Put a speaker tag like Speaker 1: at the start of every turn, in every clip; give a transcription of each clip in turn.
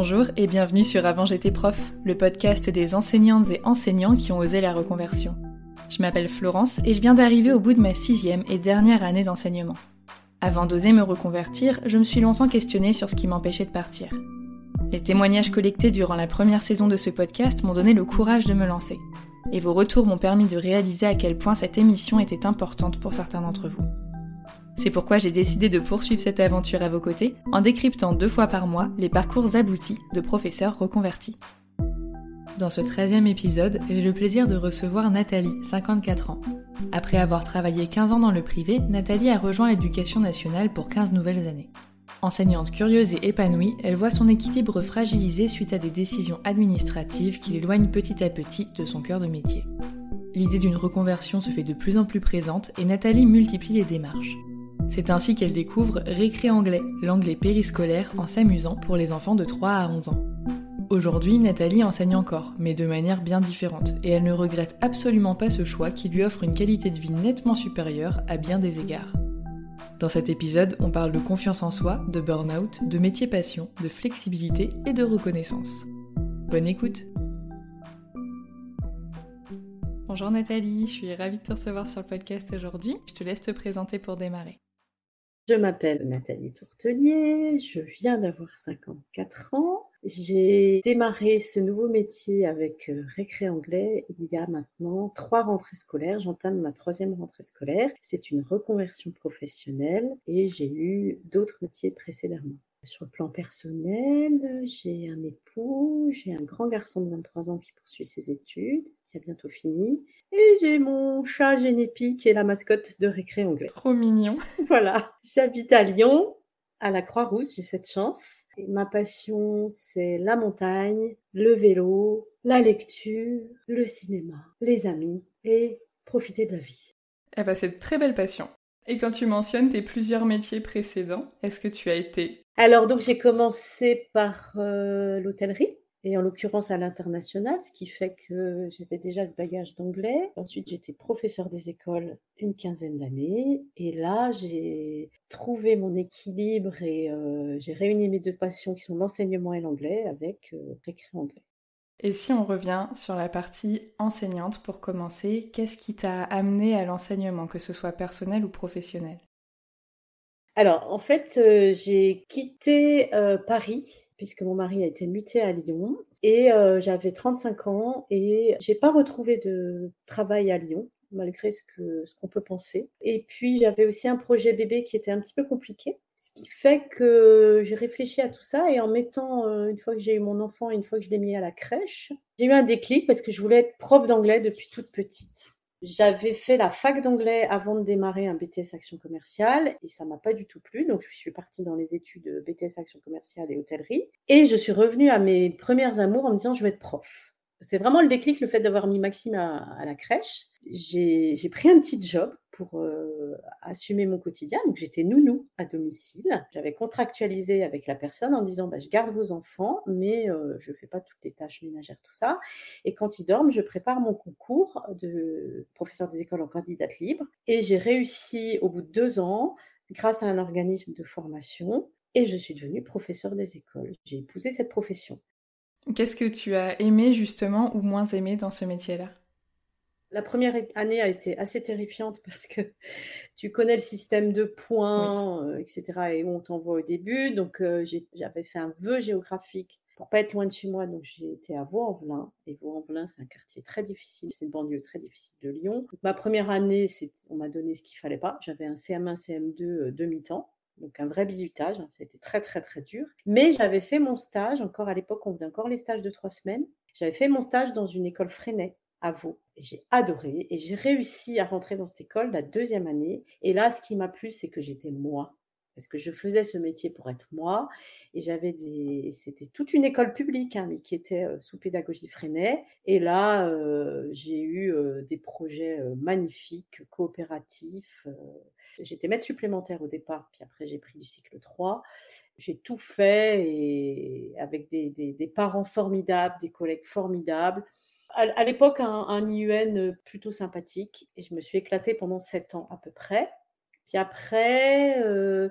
Speaker 1: Bonjour et bienvenue sur Avant j'étais prof, le podcast des enseignantes et enseignants qui ont osé la reconversion. Je m'appelle Florence et je viens d'arriver au bout de ma sixième et dernière année d'enseignement. Avant d'oser me reconvertir, je me suis longtemps questionnée sur ce qui m'empêchait de partir. Les témoignages collectés durant la première saison de ce podcast m'ont donné le courage de me lancer. Et vos retours m'ont permis de réaliser à quel point cette émission était importante pour certains d'entre vous. C'est pourquoi j'ai décidé de poursuivre cette aventure à vos côtés en décryptant deux fois par mois les parcours aboutis de professeurs reconvertis. Dans ce 13e épisode, j'ai le plaisir de recevoir Nathalie, 54 ans. Après avoir travaillé 15 ans dans le privé, Nathalie a rejoint l'éducation nationale pour 15 nouvelles années. Enseignante curieuse et épanouie, elle voit son équilibre fragilisé suite à des décisions administratives qui l'éloignent petit à petit de son cœur de métier. L'idée d'une reconversion se fait de plus en plus présente et Nathalie multiplie les démarches. C'est ainsi qu'elle découvre Récré anglais, l'anglais périscolaire en s'amusant pour les enfants de 3 à 11 ans. Aujourd'hui, Nathalie enseigne encore, mais de manière bien différente, et elle ne regrette absolument pas ce choix qui lui offre une qualité de vie nettement supérieure à bien des égards. Dans cet épisode, on parle de confiance en soi, de burn-out, de métier passion, de flexibilité et de reconnaissance. Bonne écoute Bonjour Nathalie, je suis ravie de te recevoir sur le podcast aujourd'hui. Je te laisse te présenter pour démarrer.
Speaker 2: Je m'appelle Nathalie Tourtelier, je viens d'avoir 54 ans. J'ai démarré ce nouveau métier avec euh, Récré Anglais il y a maintenant trois rentrées scolaires. J'entame ma troisième rentrée scolaire. C'est une reconversion professionnelle et j'ai eu d'autres métiers précédemment. Sur le plan personnel, j'ai un époux, j'ai un grand garçon de 23 ans qui poursuit ses études, qui a bientôt fini, et j'ai mon chat Génépi qui est la mascotte de Récré Anglais.
Speaker 1: Trop mignon.
Speaker 2: Voilà, j'habite à Lyon, à la Croix-Rousse, j'ai cette chance. Et ma passion, c'est la montagne, le vélo, la lecture, le cinéma, les amis et profiter de la vie.
Speaker 1: Eh ben, c'est une très belle passion. Et quand tu mentionnes tes plusieurs métiers précédents, est-ce que tu as été
Speaker 2: Alors donc j'ai commencé par euh, l'hôtellerie et en l'occurrence à l'international, ce qui fait que j'avais déjà ce bagage d'anglais. Ensuite, j'étais professeur des écoles une quinzaine d'années et là, j'ai trouvé mon équilibre et euh, j'ai réuni mes deux passions qui sont l'enseignement et l'anglais avec euh, Anglais.
Speaker 1: Et si on revient sur la partie enseignante pour commencer, qu'est-ce qui t'a amené à l'enseignement, que ce soit personnel ou professionnel?
Speaker 2: Alors, en fait, euh, j'ai quitté euh, Paris puisque mon mari a été muté à Lyon et euh, j'avais 35 ans et j'ai pas retrouvé de travail à Lyon. malgré ce qu'on ce qu'on peut penser. Et puis, j'avais aussi un projet bébé qui était un petit peu compliqué. Ce qui fait que j'ai réfléchi à tout ça et en mettant, une fois que j'ai eu mon enfant, une fois que je l'ai mis à la crèche, j'ai eu un déclic parce que je voulais être prof d'anglais depuis toute petite. J'avais fait la fac d'anglais avant de démarrer un BTS Action Commerciale et ça m'a pas du tout plu. Donc, je suis partie dans les études BTS Action Commerciale et hôtellerie. Et je suis revenue à mes premières amours en me disant, je vais être prof. C'est vraiment le déclic, le fait d'avoir mis Maxime à, la crèche. J'ai pris un petit job pour euh, assumer mon quotidien. J'étais nounou à domicile. J'avais contractualisé avec la personne en disant bah, je garde vos enfants, mais euh, je ne fais pas toutes les tâches ménagères, tout ça. Et quand ils dorment, je prépare mon concours de professeur des écoles en candidate libre. Et j'ai réussi au bout de deux ans, grâce à un organisme de formation, et je suis devenue professeur des écoles. J'ai épousé cette profession.
Speaker 1: Qu'est-ce que tu as aimé justement ou moins aimé dans ce métier-là?
Speaker 2: La première année a été assez terrifiante parce que tu connais le système de points, euh, etc. et où on t'envoie au début. Donc, euh, j'avais fait un vœu géographique pour pas être loin de chez moi. Donc, j'ai été à Vaux-en-Velin. Et Vaux-en-Velin, c'est un quartier très difficile. C'est une banlieue très difficile de Lyon. ma première année, on m'a donné ce qu'il fallait pas. J'avais un CM1, CM2 euh, demi-temps donc un vrai bisutage. Hein, C'était très très très dur. Mais j'avais fait mon stage, encore à l'époque, on faisait encore les stages de trois semaines. J'avais fait mon stage dans une école Freinet à Vaud. Et j'ai adoré et j'ai réussi à rentrer dans cette école la deuxième année. Et là, ce qui m'a plu, c'est que j'étais moi. Parce que je faisais ce métier pour être moi. Et j'avais des. C'était toute une école publique, hein, mais qui était sous pédagogie Freinet. Et là, j'ai eu des projets magnifiques, coopératifs. J'étais maître supplémentaire au départ, puis après j'ai pris du cycle 3. J'ai tout fait et avec des, parents formidables, des collègues formidables. À, l'époque, un, IUN plutôt sympathique et je me suis éclatée pendant sept ans à peu près. Puis après, euh,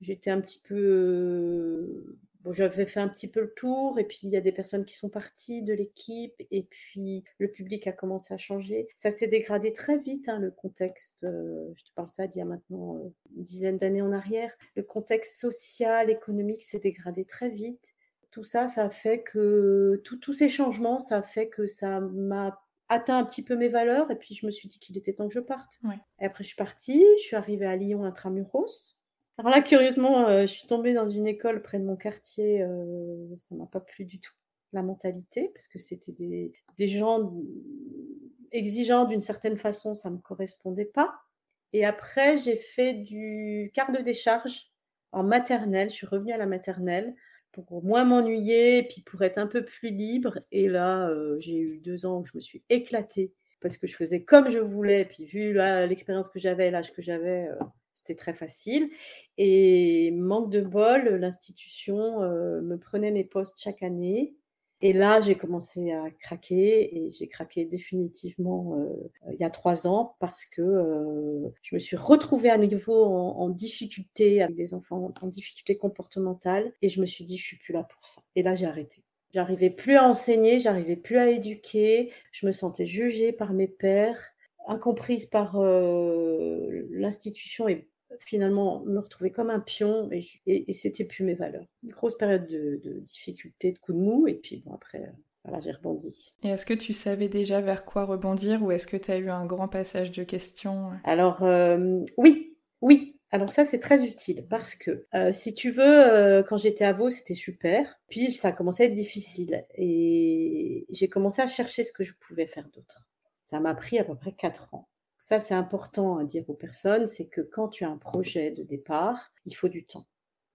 Speaker 2: j'étais un petit peu Bon, j'avais fait un petit peu le tour, et puis il y a des personnes qui sont parties de l'équipe, et puis le public a commencé à changer. Ça s'est dégradé très vite, hein, le contexte, euh, je te parle ça d'il y a maintenant euh, une dizaine d'années en arrière. Le contexte social, économique s'est dégradé très vite. Tout ça, ça fait que, tous ces changements, ça fait que ça m'a atteint un petit peu mes valeurs, et puis je me suis dit qu'il était temps que je parte. Et après, je suis partie, je suis arrivée à Lyon intramuros. Alors là, curieusement, euh, je suis tombée dans une école près de mon quartier. Euh, ça m'a pas plu du tout, la mentalité, parce que c'était des, gens exigeants d'une certaine façon, ça ne me correspondait pas. Et après, j'ai fait du quart de décharge en maternelle. Je suis revenue à la maternelle pour moins m'ennuyer, puis pour être un peu plus libre. Et là, euh, j'ai eu deux ans où je me suis éclatée parce que je faisais comme je voulais. Puis vu l'expérience que j'avais, l'âge que j'avais, c'était très facile. Et manque de bol, l'institution euh, me prenait mes postes chaque année. Et là, j'ai commencé à craquer et j'ai craqué définitivement euh, il y a trois ans parce que euh, je me suis retrouvée à nouveau en, difficulté avec des enfants en difficulté comportementale et je me suis dit je suis plus là pour ça. Et là, j'ai arrêté. J'arrivais plus à enseigner, j'arrivais plus à éduquer, je me sentais jugée par mes pères, incomprise par l'institution et finalement me retrouver comme un pion et, et, c'était plus mes valeurs. Une grosse période de, de, difficulté, de coup de mou, et puis bon, après, euh, voilà, j'ai rebondi.
Speaker 1: Et est-ce que tu savais déjà vers quoi rebondir ou est-ce que tu as eu un grand passage de questions
Speaker 2: Alors, euh, oui, oui. Alors ça, c'est très utile parce que euh, si tu veux, quand j'étais à Vaux, c'était super. Puis ça a commencé à être difficile et j'ai commencé à chercher ce que je pouvais faire d'autre. Ça m'a pris à peu près quatre ans. Ça, c'est important à dire aux personnes, c'est que quand tu as un projet de départ, il faut du temps,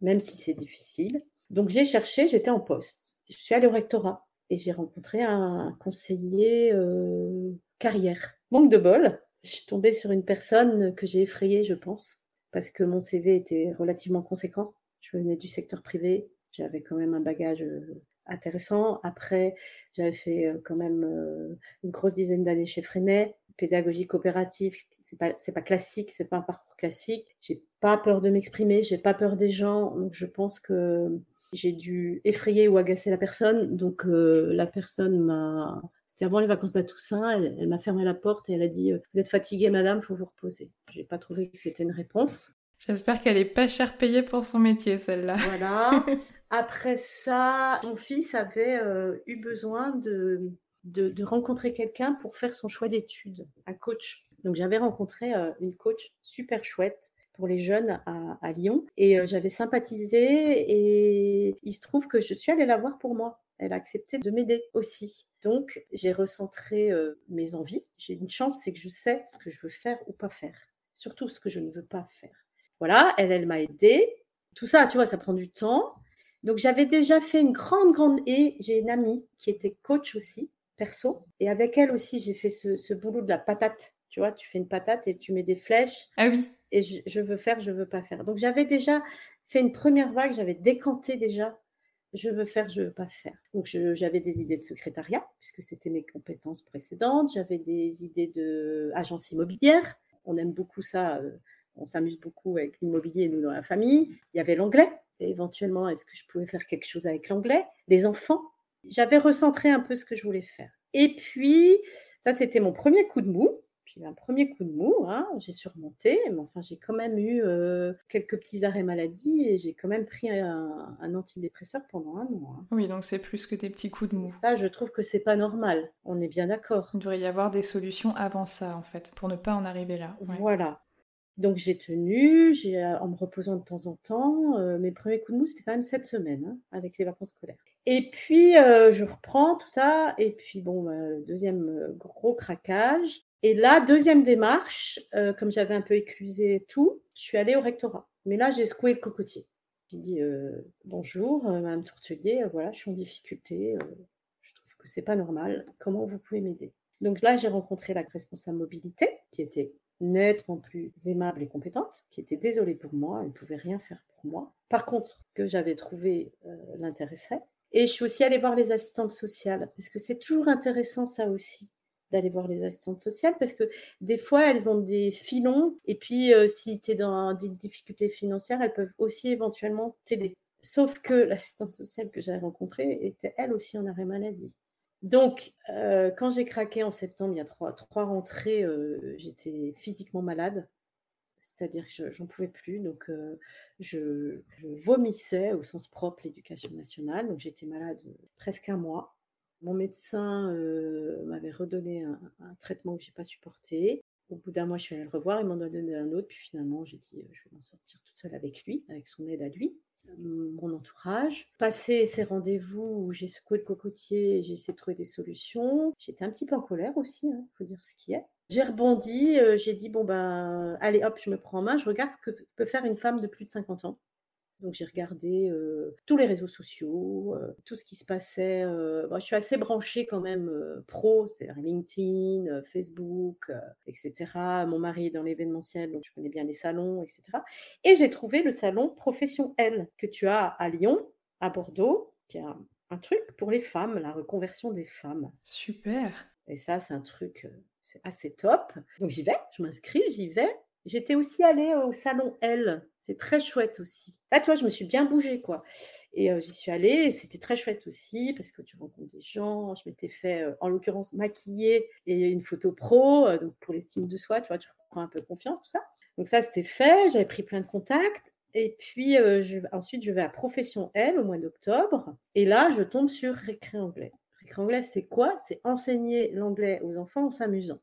Speaker 2: même si c'est difficile. Donc j'ai cherché, j'étais en poste. Je suis allée au rectorat et j'ai rencontré un conseiller euh, carrière. Manque de bol, je suis tombée sur une personne que j'ai effrayée, je pense, parce que mon CV était relativement conséquent. Je venais du secteur privé, j'avais quand même un bagage euh, intéressant. Après, j'avais fait euh, quand même une grosse dizaine d'années chez Freinet pédagogie coopérative, c'est pas c'est pas classique, c'est pas un parcours classique. J'ai pas peur de m'exprimer, j'ai pas peur des gens, donc je pense que j'ai dû effrayer ou agacer la personne. Donc euh, la personne m'a, c'était avant les vacances de la Toussaint, elle, m'a fermé la porte et elle a dit euh, vous êtes fatiguée madame, faut vous reposer. J'ai pas trouvé que c'était une réponse.
Speaker 1: J'espère qu'elle est pas cher payée pour son métier celle-là.
Speaker 2: Voilà. Après ça, mon fils avait euh, eu besoin de de, rencontrer quelqu'un pour faire son choix d'études, un coach. Donc j'avais rencontré une coach super chouette pour les jeunes à, Lyon et j'avais sympathisé et il se trouve que je suis allée la voir pour moi. Elle a accepté de m'aider aussi. Donc j'ai recentré mes envies. J'ai une chance, c'est que je sais ce que je veux faire ou pas faire. Surtout ce que je ne veux pas faire. Voilà, elle, elle m'a aidée. Tout ça, tu vois, ça prend du temps. Donc j'avais déjà fait une grande, grande... Et j'ai une amie qui était coach aussi, perso. Et avec elle aussi, j'ai fait ce, boulot de la patate. Tu vois, tu fais une patate et tu mets des flèches.
Speaker 1: Ah oui.
Speaker 2: Et je, veux faire, je veux pas faire. Donc j'avais déjà fait une première vague, j'avais décanté déjà. Je veux faire, je veux pas faire. Donc j'avais des idées de secrétariat, puisque c'était mes compétences précédentes. J'avais des idées de agence immobilière. On aime beaucoup ça. Euh, on s'amuse beaucoup avec l'immobilier, nous, dans la famille. Il y avait l'anglais. éventuellement, est-ce que je pouvais faire quelque chose avec l'anglais? Les enfants. J'avais recentré un peu ce que je voulais faire. Et puis, ça, c'était mon premier coup de mou. Puis un premier coup de mou, hein, j'ai surmonté, mais enfin, j'ai quand même eu euh, quelques petits arrêts maladie et j'ai quand même pris un, antidépresseur pendant un an. Hein.
Speaker 1: Oui, donc c'est plus que des petits coups de mou.
Speaker 2: ça, je trouve que c'est pas normal. On est bien d'accord.
Speaker 1: Il devrait y avoir des solutions avant ça, en fait, pour ne pas en arriver là.
Speaker 2: Voilà. Donc j'ai tenu, j'ai, euh, en me reposant de temps en temps. Euh, mes premiers coups de mou, c'était quand même cette semaine, hein, avec les vacances scolaires. Et puis euh, je reprends tout ça, et puis bon, bah, deuxième gros craquage. Et là, deuxième démarche, comme j'avais un peu éclusé tout, je suis allée au rectorat. Mais là, j'ai secoué le cocotier. J'ai dit bonjour, Madame Tourtelier, voilà, je suis en difficulté. je trouve que c'est pas normal. Comment vous pouvez m'aider? Donc là, j'ai rencontré la responsable mobilité, qui était nettement plus aimable et compétente, qui était désolée pour moi, elle ne pouvait rien faire pour moi. Par contre, que j'avais trouvé euh, l'intéressait. Et je suis aussi allée voir les assistantes sociales, parce que c'est toujours intéressant ça aussi, d'aller voir les assistantes sociales, parce que des fois, elles ont des filons, et puis euh, si tu es dans des difficultés financières, elles peuvent aussi éventuellement t'aider. Sauf que l'assistante sociale que j'avais rencontrée était elle aussi en arrêt maladie. Donc, euh, quand j'ai craqué en septembre, il y a trois, rentrées, euh, j'étais physiquement malade. C'est-à-dire que j'en pouvais plus. Donc, euh, je, vomissais au sens propre l'éducation nationale. Donc, j'étais malade presque un mois. Mon médecin m'avait redonné un, traitement que je n'ai pas supporté. Au bout d'un mois, je suis allée le revoir. Il m'en a donné un autre. Puis finalement, j'ai dit, je vais m'en sortir toute seule avec lui, avec son aide à lui mon entourage. Passer ces rendez-vous où j'ai secoué le cocotier j'ai essayé de trouver des solutions. J'étais un petit peu en colère aussi, il hein, faut dire ce qui est. J'ai rebondi, euh, j'ai dit, bon ben, allez hop, je me prends en main, je regarde ce que peut faire une femme de plus de 50 ans. Donc j'ai regardé tous les réseaux sociaux, tout ce qui se passait. je suis assez branchée quand même pro, c'est-à-dire LinkedIn, Facebook, etc. Mon mari est dans l'événementiel, donc je connais bien les salons, etc. Et j'ai trouvé le salon Profession L que tu as à Lyon, à Bordeaux, qui est un, un truc pour les femmes, la reconversion des femmes.
Speaker 1: Super.
Speaker 2: Et ça, c'est un truc, c'est assez top. Donc j'y vais, je m'inscris, j'y vais. J'étais aussi allée au salon L. C'est très chouette aussi. Là, toi, je me suis bien bougée, quoi. Et j'y suis allée c'était très chouette aussi parce que tu rencontres des gens. Je m'étais fait, en l'occurrence, maquiller et une photo pro, donc pour l'estime de soi, tu vois, tu reprends un peu confiance, tout ça. Donc ça, c'était fait. J'avais pris plein de contacts. Et puis je, ensuite, je vais à Profession L au mois d'octobre. Et là, je tombe sur Récré anglais. Récré anglais, c'est quoi? C'est enseigner l'anglais aux enfants en s'amusant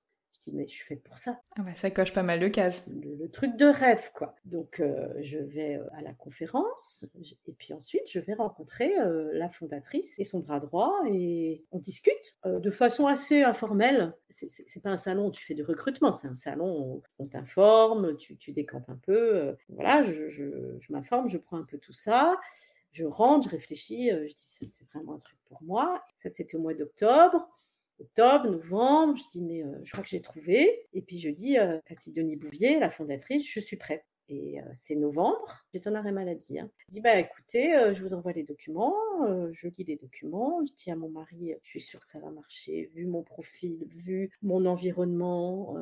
Speaker 2: mais je suis faite pour ça.
Speaker 1: Ah bah, ça coche pas mal de cases.
Speaker 2: Le, truc de rêve, quoi. Donc, euh, je vais euh, à la conférence, et puis ensuite, je vais rencontrer euh, la fondatrice et son bras droit, et on discute de façon assez informelle. C'est pas un salon où tu fais du recrutement, c'est un salon où on t'informe, tu, tu, décantes un peu. voilà, je, je, je m'informe, je prends un peu tout ça. Je rentre, je réfléchis, je dis, c'est vraiment un truc pour moi. Ça, c'était au mois d'octobre octobre, novembre, je dis mais je crois que j'ai trouvé. Et puis je dis Denis Bouvier, la fondatrice, je suis prête. Et c'est novembre, j'étais en arrêt maladie. Hein. Je dis bah écoutez, je vous envoie les documents, je lis les documents, je dis à mon mari, je suis sûre que ça va marcher, vu mon profil, vu mon environnement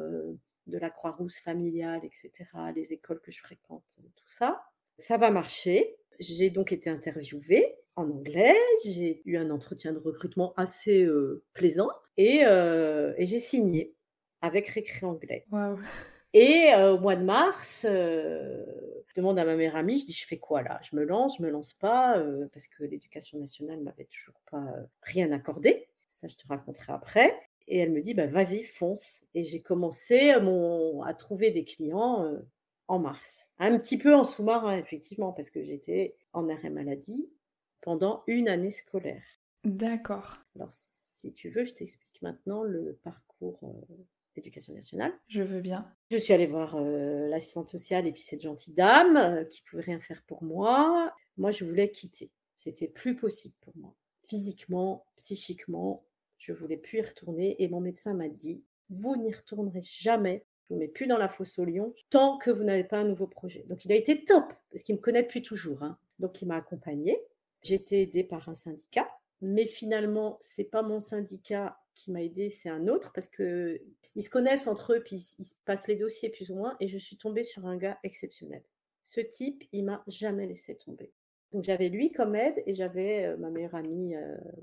Speaker 2: de la Croix-Rousse familiale, etc., les écoles que je fréquente, tout ça, ça va marcher. J'ai donc été interviewée en anglais, j'ai eu un entretien de recrutement assez plaisant et, j'ai signé avec Récré Anglais. Et au mois de mars, je demande à ma mère amie, je dis je fais quoi là? Je me lance, je me lance pas parce que l'éducation nationale m'avait toujours pas rien accordé. Ça, je te raconterai après. Et elle me dit, bah, vas-y, fonce. Et j'ai commencé mon, à trouver des clients en mars. Un petit peu en sous-marin, effectivement, parce que j'étais en arrêt maladie pendant une année scolaire.
Speaker 1: D'accord.
Speaker 2: Alors, si tu veux, je t'explique maintenant le parcours d'éducation nationale.
Speaker 1: Je veux bien.
Speaker 2: Je suis allée voir l'assistante sociale et puis cette gentille dame qui pouvait rien faire pour moi. Moi, je voulais quitter. C'était plus possible pour moi. Physiquement, psychiquement, je voulais plus y retourner et mon médecin m'a dit vous n'y retournerez jamais mets plus dans la fosse au lion tant que vous n'avez pas un nouveau projet. Donc il a été top, parce qu'il me connaît depuis toujours. Hein. Donc il m'a accompagnée. J'ai été aidée par un syndicat, mais finalement, c'est pas mon syndicat qui m'a aidée, c'est un autre, parce que ils se connaissent entre eux, puis ils se passent les dossiers plus ou moins, et je suis tombée sur un gars exceptionnel. Ce type, il m'a jamais laissé tomber. Donc j'avais lui comme aide et j'avais ma meilleure amie,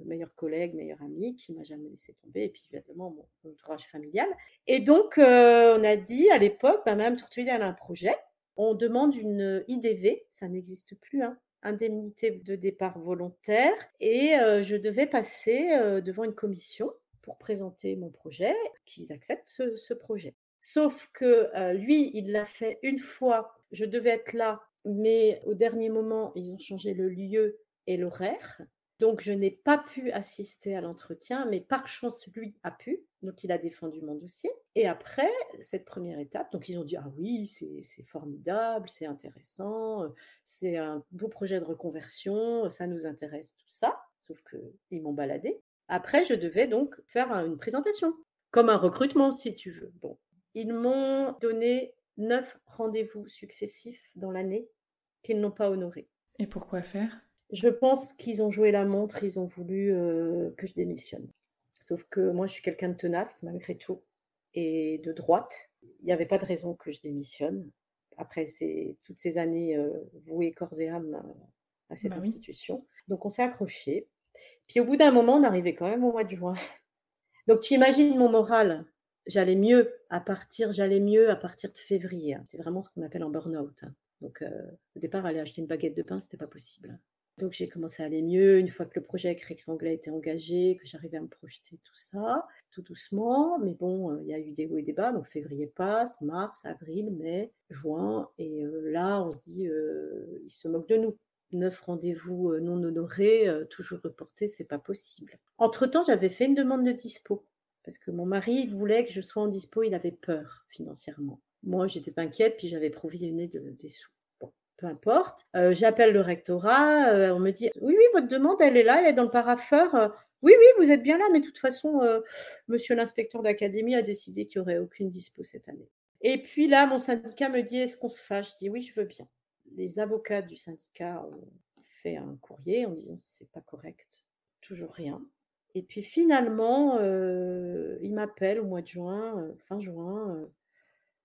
Speaker 2: meilleure collègue, meilleure amie qui m'a jamais laissé tomber et puis évidemment mon, entourage familial. Et donc on a dit à l'époque, bah, Madame Tourtuile a un projet. On demande une IDV, ça n'existe plus, hein, indemnité de départ volontaire et je devais passer devant une commission pour présenter mon projet, qu'ils acceptent ce, ce, projet. Sauf que lui, il l'a fait une fois. Je devais être là mais au dernier moment, ils ont changé le lieu et l'horaire. Donc, je n'ai pas pu assister à l'entretien, mais par chance, lui a pu. Donc, il a défendu mon dossier. Et après, cette première étape, donc ils ont dit, ah oui, c'est formidable, c'est intéressant, c'est un beau projet de reconversion, ça nous intéresse, tout ça. Sauf qu'ils m'ont baladé. Après, je devais donc faire une présentation, comme un recrutement, si tu veux. Bon, ils m'ont donné neuf rendez-vous successifs dans l'année qu'ils n'ont pas honorés.
Speaker 1: Et pourquoi faire?
Speaker 2: Je pense qu'ils ont joué la montre, ils ont voulu euh, que je démissionne. Sauf que moi, je suis quelqu'un de tenace, malgré tout, et de droite. Il n'y avait pas de raison que je démissionne. Après toutes ces années euh, vouées corps et âme à cette bah institution. Donc, on s'est accroché. Puis, au bout d'un moment, on arrivait quand même au mois de juin. Donc, tu imagines mon moral j'allais mieux à partir, j'allais mieux à partir de février. Hein. C'est vraiment ce qu'on appelle un burn-out. Donc, euh, au départ, aller acheter une baguette de pain, c'était pas possible. Donc, j'ai commencé à aller mieux une fois que le projet avec Anglais était engagé, que j'arrivais à me projeter tout ça, tout doucement. Mais bon, euh, il y a eu des hauts et des bas. Donc, février passe, mars, avril, mai, juin. Et euh, là, on se dit, ils se moquent de nous. Neuf rendez-vous non honorés, toujours reportés, c'est pas possible. Entre-temps, j'avais fait une demande de dispo parce que mon mari voulait que je sois en dispo, il avait peur financièrement. Moi, j'étais pas inquiète, puis j'avais provisionné des sous. Bon, peu importe. Euh, j'appelle le rectorat, euh, on me dit oui, oui, votre demande, elle est là, elle est dans le parapheur. Euh, oui, oui, vous êtes bien là, mais de toute façon, monsieur l'inspecteur d'académie a décidé qu'il n'y aurait aucune dispo cette année. Et puis là, mon syndicat me dit est-ce qu'on se fâche? Je dis oui, je veux bien. Les avocats du syndicat ont fait un courrier en disant c'est pas correct, toujours rien. Et puis finalement, euh, il m'appelle au mois de juin, fin juin.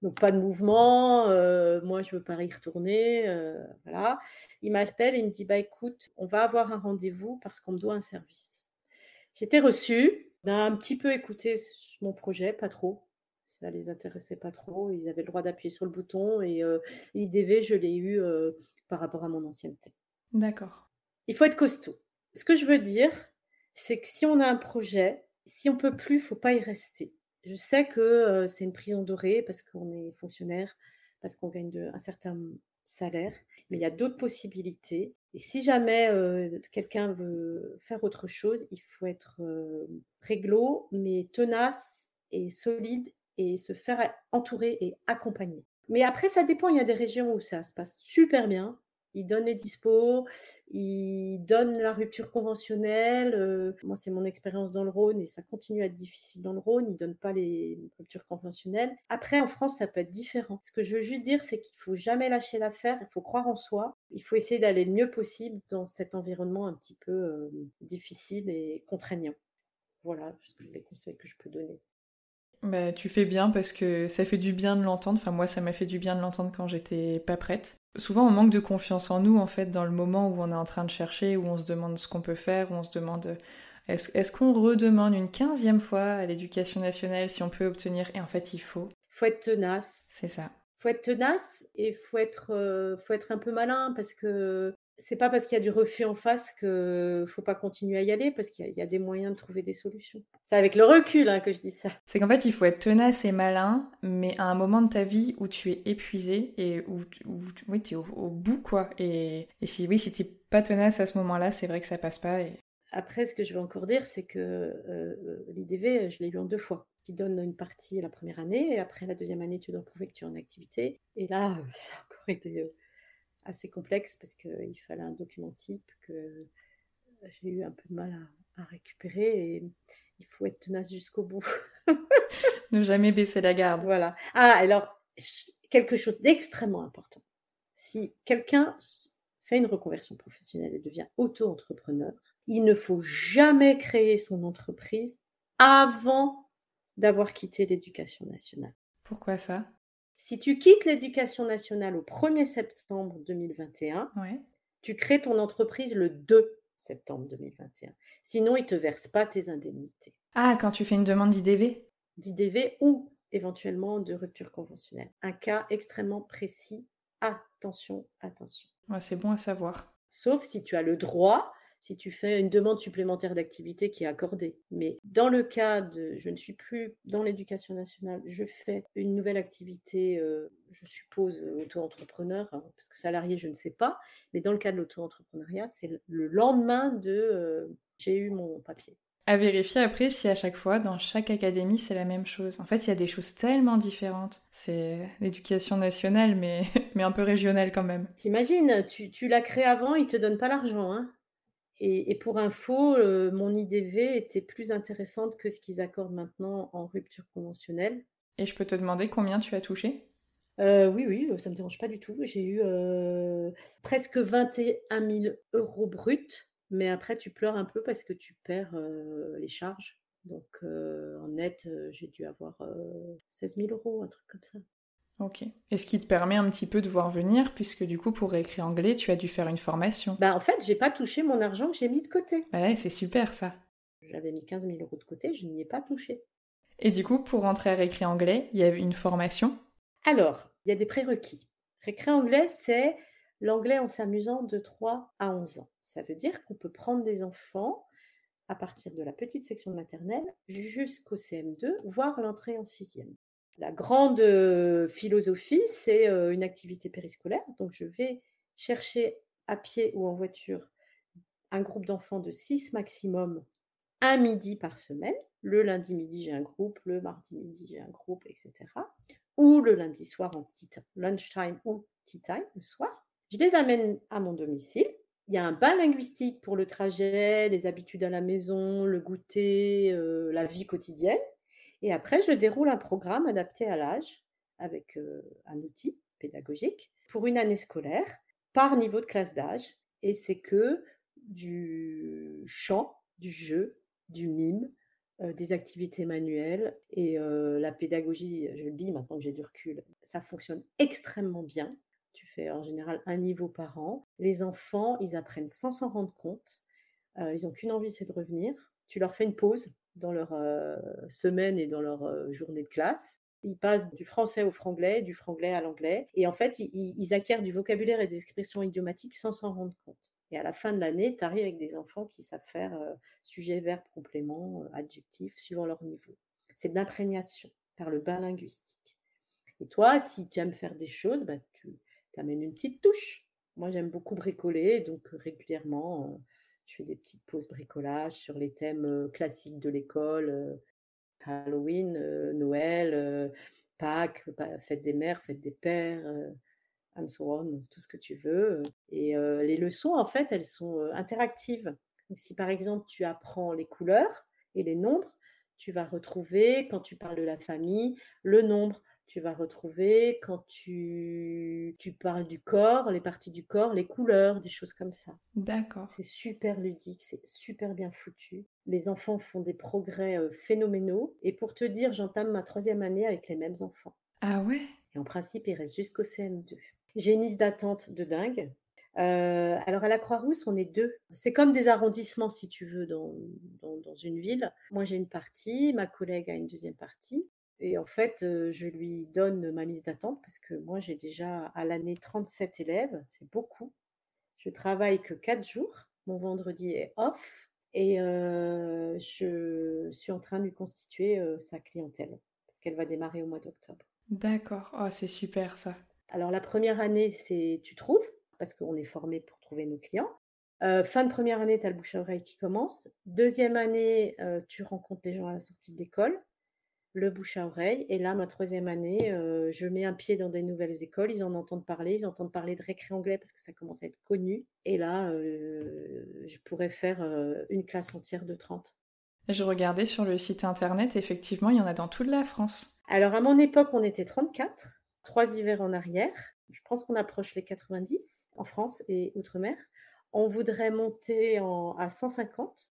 Speaker 2: Donc pas de mouvement, moi je veux pas y retourner, voilà. Il m'appelle et il me dit bah écoute, on va avoir un rendez-vous parce qu'on me doit un service. J'étais reçue, d'un un petit peu écouté mon projet, pas trop. Ça les intéressait pas trop. Ils avaient le droit d'appuyer sur le bouton et l'IDV, je l'ai eu par rapport à mon ancienneté.
Speaker 1: D'accord.
Speaker 2: Il faut être costaud. Ce que je veux dire, c'est que si on a un projet, si on peut plus, il faut pas y rester. Je sais que c'est une prison dorée parce qu'on est fonctionnaire, parce qu'on gagne de, un certain salaire, mais il y a d'autres possibilités. Et si jamais quelqu'un veut faire autre chose, il faut être réglo, mais tenace et solide et se faire entourer et accompagner. Mais après, ça dépend. Il y a des régions où ça se passe super bien il donne les dispos, il donne la rupture conventionnelle. Euh, moi, c'est mon expérience dans le Rhône et ça continue à être difficile dans le Rhône. Il donne pas les ruptures conventionnelles. Après, en France, ça peut être différent. Ce que je veux juste dire, c'est qu'il faut jamais lâcher l'affaire. Il faut croire en soi. Il faut essayer d'aller le mieux possible dans cet environnement un petit peu euh, difficile et contraignant. Voilà les conseils que je peux donner.
Speaker 1: Bah, tu fais bien parce que ça fait du bien de l'entendre. Enfin, moi, ça m'a fait du bien de l'entendre quand j'étais pas prête. Souvent, on manque de confiance en nous, en fait, dans le moment où on est en train de chercher, où on se demande ce qu'on peut faire, où on se demande est-ce qu'on redemande une quinzième fois à l'éducation nationale si on peut obtenir? Et en fait, il faut.
Speaker 2: Il faut être tenace.
Speaker 1: C'est ça.
Speaker 2: Il faut être tenace et il faut être, euh, faut être un peu malin parce que c'est pas parce qu'il y a du refus en face qu'il faut pas continuer à y aller, parce qu'il y, a des moyens de trouver des solutions. C'est avec le recul hein, que je dis ça.
Speaker 1: C'est qu'en fait, il faut être tenace et malin, mais à un moment de ta vie où tu es épuisé et où, oui, tu es au, bout, quoi. Et, si oui, si tu pas tenace à ce moment-là, c'est vrai que ça passe pas. Et...
Speaker 2: Après, ce que je veux encore dire, c'est que euh, l'IDV, je l'ai eu en deux fois. Qui donne une partie la première année, et après la deuxième année, tu dois prouver que tu es en activité. Et là, ça a encore été euh, assez complexe parce qu'il fallait un document type que j'ai eu un peu de mal à, récupérer et il faut être tenace jusqu'au bout.
Speaker 1: ne jamais baisser la garde.
Speaker 2: Voilà. Ah, alors, quelque chose d'extrêmement important. Si quelqu'un fait une reconversion professionnelle et devient auto-entrepreneur, il ne faut jamais créer son entreprise avant d'avoir quitté l'éducation nationale.
Speaker 1: Pourquoi ça?
Speaker 2: Si tu quittes l'éducation nationale au 1er septembre 2021, tu crées ton entreprise le 2 septembre 2021. Sinon, ils ne te versent pas tes indemnités.
Speaker 1: Ah, quand tu fais une demande d'IDV
Speaker 2: D'IDV ou éventuellement de rupture conventionnelle. Un cas extrêmement précis. Attention, attention.
Speaker 1: c'est bon à savoir.
Speaker 2: Sauf si tu as le droit si tu fais une demande supplémentaire d'activité qui est accordée. Mais dans le cas de je ne suis plus dans l'éducation nationale, je fais une nouvelle activité, euh, je suppose auto-entrepreneur, hein, parce que salarié, je ne sais pas, mais dans le cas de l'auto-entrepreneuriat, c'est le lendemain de euh, j'ai eu mon papier.
Speaker 1: À vérifier après si à chaque fois, dans chaque académie, c'est la même chose. En fait, il y a des choses tellement différentes. C'est l'éducation nationale, mais, mais un peu régionale quand même.
Speaker 2: T'imagines, tu, tu l'as créé avant, ils te donnent pas l'argent. Hein et, pour info, euh, mon IDV était plus intéressante que ce qu'ils accordent maintenant en rupture conventionnelle.
Speaker 1: Et je peux te demander combien tu as touché?
Speaker 2: Euh, Oui, oui, ça ne me dérange pas du tout. J'ai eu euh, presque 21 000 euros bruts, mais après tu pleures un peu parce que tu perds les charges. Donc en net, j'ai dû avoir 16 000 euros, un truc comme ça.
Speaker 1: Ok. Et ce qui te permet un petit peu de voir venir, puisque du coup, pour réécrire anglais, tu as dû faire une formation.
Speaker 2: Bah, en fait, j'ai pas touché mon argent que j'ai mis de côté.
Speaker 1: Ouais, c'est super ça.
Speaker 2: J'avais mis 15 000 euros de côté, je n'y ai pas touché.
Speaker 1: Et du coup, pour rentrer à réécrire anglais, il y a une formation?
Speaker 2: Alors, il y a des prérequis. Réécrire anglais, c'est l'anglais en s'amusant de 3 à 11 ans. Ça veut dire qu'on peut prendre des enfants à partir de la petite section maternelle jusqu'au CM2, voire l'entrée en sixième. La grande philosophie, c'est une activité périscolaire. Donc, je vais chercher à pied ou en voiture un groupe d'enfants de 6 maximum un midi par semaine. Le lundi midi, j'ai un groupe, le mardi midi, j'ai un groupe, etc. Ou le lundi soir en lunchtime ou tea time, le soir. Je les amène à mon domicile. Il y a un bain linguistique pour le trajet, les habitudes à la maison, le goûter, la vie quotidienne. Et après, je déroule un programme adapté à l'âge avec un outil pédagogique pour une année scolaire par niveau de classe d'âge. Et c'est que du chant, du jeu, du mime, des activités manuelles et la pédagogie, je le dis maintenant que j'ai du recul, ça fonctionne extrêmement bien. Tu fais en général un niveau par an. Les enfants, ils apprennent sans s'en rendre compte. ils n'ont qu'une envie, c'est de revenir. Tu leur fais une pause dans leur semaine et dans leur journée de classe. Ils passent du français au franglais, du franglais à l'anglais. Et en fait, ils, acquièrent du vocabulaire et des expressions idiomatiques sans s'en rendre compte. Et à la fin de l'année, tu arrives avec des enfants qui savent faire sujet, verbe, complément, adjectif, suivant leur niveau. C'est de l'imprégnation par le bain linguistique. Et toi, si tu aimes faire des choses, bah, tu amènes une petite touche. Moi, j'aime beaucoup bricoler, donc régulièrement, je fais des petites pauses bricolage sur les thèmes classiques de l'école, Halloween, Noël, Pâques, fête des mères, fête des pères, and so on, tout ce que tu veux. Et les leçons, en fait, elles sont interactives. si par exemple tu apprends les couleurs et les nombres, tu vas retrouver, quand tu parles de la famille, le nombre tu vas retrouver quand tu, tu parles du corps, les parties du corps, les couleurs, des choses comme ça.
Speaker 1: D'accord.
Speaker 2: C'est super ludique, c'est super bien foutu. Les enfants font des progrès phénoménaux. Et pour te dire, j'entame ma troisième année avec les mêmes enfants.
Speaker 1: Ah ouais?
Speaker 2: Et en principe, ils restent jusqu'au CM2. J'ai une liste d'attente de dingue. alors à la Croix-Rousse, on est deux. C'est comme des arrondissements, si tu veux, dans, dans, dans une ville. Moi, j'ai une partie, ma collègue a une deuxième partie. Et en fait, je lui donne ma liste d'attente parce que moi, j'ai déjà à l'année 37 élèves, c'est beaucoup. Je travaille que quatre jours. Mon vendredi est off. Et je suis en train de lui constituer sa clientèle, parce qu'elle va démarrer au mois d'octobre.
Speaker 1: D'accord, oh, c'est super ça.
Speaker 2: Alors la première année, c'est tu trouves, parce qu'on est formé pour trouver nos clients. fin de première année, tu as le bouche à oreille qui commence. Deuxième année, tu rencontres les gens à la sortie de l'école le bouche à oreille. Et là, ma troisième année, je mets un pied dans des nouvelles écoles. Ils en entendent parler. Ils entendent parler de récré anglais parce que ça commence à être connu. Et là, je pourrais faire une classe entière de 30.
Speaker 1: Je regardais sur le site internet, effectivement, il y en a dans toute la France.
Speaker 2: Alors, à mon époque, on était 34, trois hivers en arrière. Je pense qu'on approche les 90 en France et Outre-mer. On voudrait monter à 150.